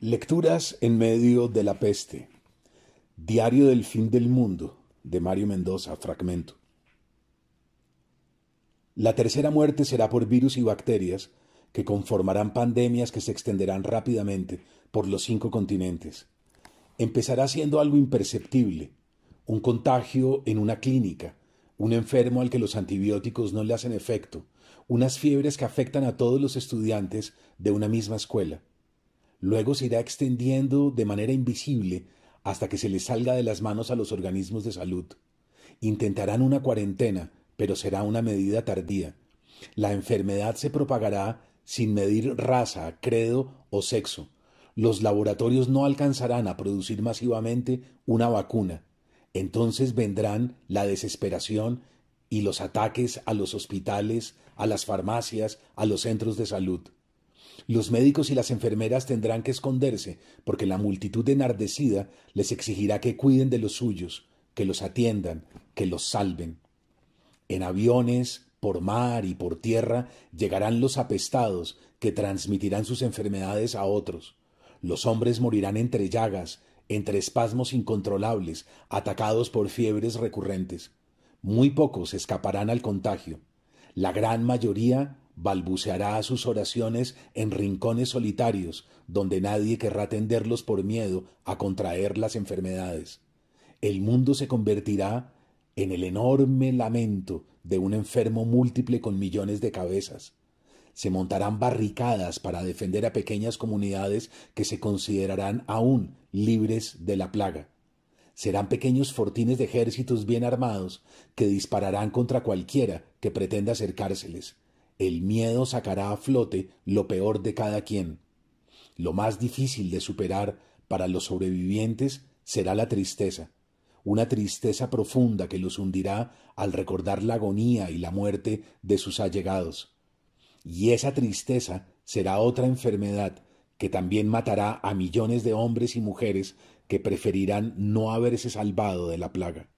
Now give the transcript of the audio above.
Lecturas en medio de la peste. Diario del fin del mundo de Mario Mendoza, fragmento. La tercera muerte será por virus y bacterias que conformarán pandemias que se extenderán rápidamente por los cinco continentes. Empezará siendo algo imperceptible, un contagio en una clínica, un enfermo al que los antibióticos no le hacen efecto, unas fiebres que afectan a todos los estudiantes de una misma escuela Luego se irá extendiendo de manera invisible hasta que se les salga de las manos a los organismos de salud. Intentarán una cuarentena, pero será una medida tardía. La enfermedad se propagará sin medir raza, credo o sexo. Los laboratorios no alcanzarán a producir masivamente una vacuna. Entonces vendrán la desesperación y los ataques a los hospitales, a las farmacias, a los centros de salud. Los médicos y las enfermeras tendrán que esconderse, porque la multitud enardecida les exigirá que cuiden de los suyos, que los atiendan, que los salven. En aviones, por mar y por tierra llegarán los apestados, que transmitirán sus enfermedades a otros. Los hombres morirán entre llagas, entre espasmos incontrolables, atacados por fiebres recurrentes. Muy pocos escaparán al contagio. La gran mayoría balbuceará sus oraciones en rincones solitarios, donde nadie querrá atenderlos por miedo a contraer las enfermedades. El mundo se convertirá en el enorme lamento de un enfermo múltiple con millones de cabezas. Se montarán barricadas para defender a pequeñas comunidades que se considerarán aún libres de la plaga. Serán pequeños fortines de ejércitos bien armados que dispararán contra cualquiera que pretenda acercárseles el miedo sacará a flote lo peor de cada quien. Lo más difícil de superar para los sobrevivientes será la tristeza, una tristeza profunda que los hundirá al recordar la agonía y la muerte de sus allegados. Y esa tristeza será otra enfermedad que también matará a millones de hombres y mujeres que preferirán no haberse salvado de la plaga.